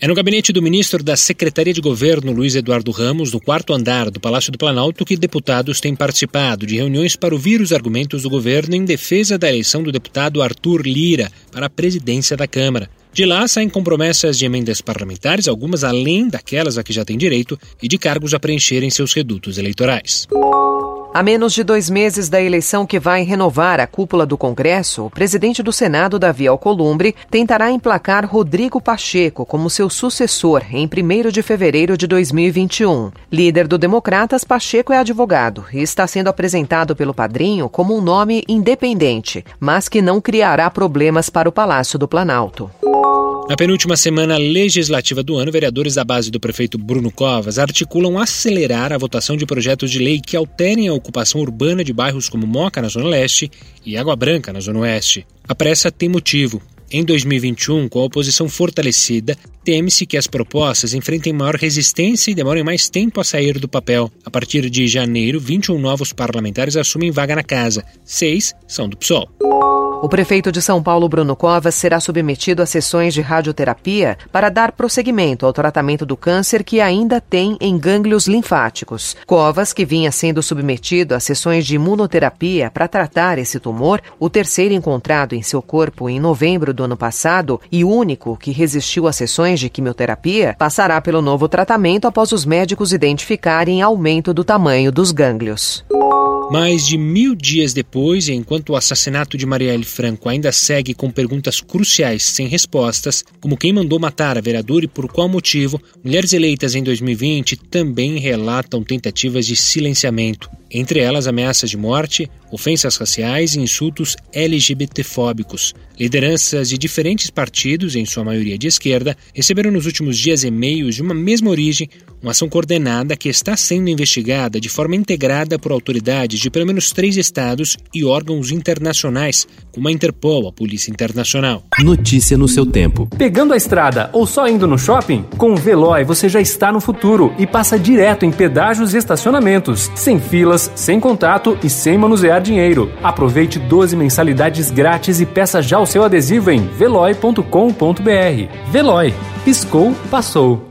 É no gabinete do ministro da Secretaria de Governo, Luiz Eduardo Ramos, no quarto andar do Palácio do Planalto, que deputados têm participado de reuniões para ouvir os argumentos do governo em defesa da eleição do deputado Arthur Lira para a presidência da Câmara. De lá saem com promessas de emendas parlamentares, algumas além daquelas a que já tem direito, e de cargos a preencher em seus redutos eleitorais. A menos de dois meses da eleição que vai renovar a cúpula do Congresso, o presidente do Senado, Davi Alcolumbre, tentará emplacar Rodrigo Pacheco como seu sucessor em 1 de fevereiro de 2021. Líder do Democratas, Pacheco é advogado e está sendo apresentado pelo padrinho como um nome independente, mas que não criará problemas para o Palácio do Planalto. Na penúltima semana legislativa do ano, vereadores da base do prefeito Bruno Covas articulam acelerar a votação de projetos de lei que alterem a ocupação urbana de bairros como Moca, na Zona Leste, e Água Branca, na Zona Oeste. A pressa tem motivo. Em 2021, com a oposição fortalecida, teme-se que as propostas enfrentem maior resistência e demorem mais tempo a sair do papel. A partir de janeiro, 21 novos parlamentares assumem vaga na casa, seis são do PSOL. O prefeito de São Paulo, Bruno Covas, será submetido a sessões de radioterapia para dar prosseguimento ao tratamento do câncer que ainda tem em gânglios linfáticos. Covas, que vinha sendo submetido a sessões de imunoterapia para tratar esse tumor, o terceiro encontrado em seu corpo em novembro do ano passado e único que resistiu a sessões de quimioterapia, passará pelo novo tratamento após os médicos identificarem aumento do tamanho dos gânglios. Mais de mil dias depois, enquanto o assassinato de Marielle Franco ainda segue com perguntas cruciais sem respostas, como quem mandou matar a vereadora e por qual motivo, mulheres eleitas em 2020 também relatam tentativas de silenciamento, entre elas ameaças de morte, ofensas raciais e insultos LGBTfóbicos. Lideranças de diferentes partidos, em sua maioria de esquerda, receberam nos últimos dias e-mails de uma mesma origem uma ação coordenada que está sendo investigada de forma integrada por autoridades de pelo menos três estados e órgãos internacionais, como a Interpol, a Polícia Internacional. Notícia no seu tempo. Pegando a estrada ou só indo no shopping? Com o Veloy você já está no futuro e passa direto em pedágios e estacionamentos, sem filas, sem contato e sem manusear dinheiro. Aproveite 12 mensalidades grátis e peça já o seu adesivo em veloy.com.br. Veloy. Piscou, passou.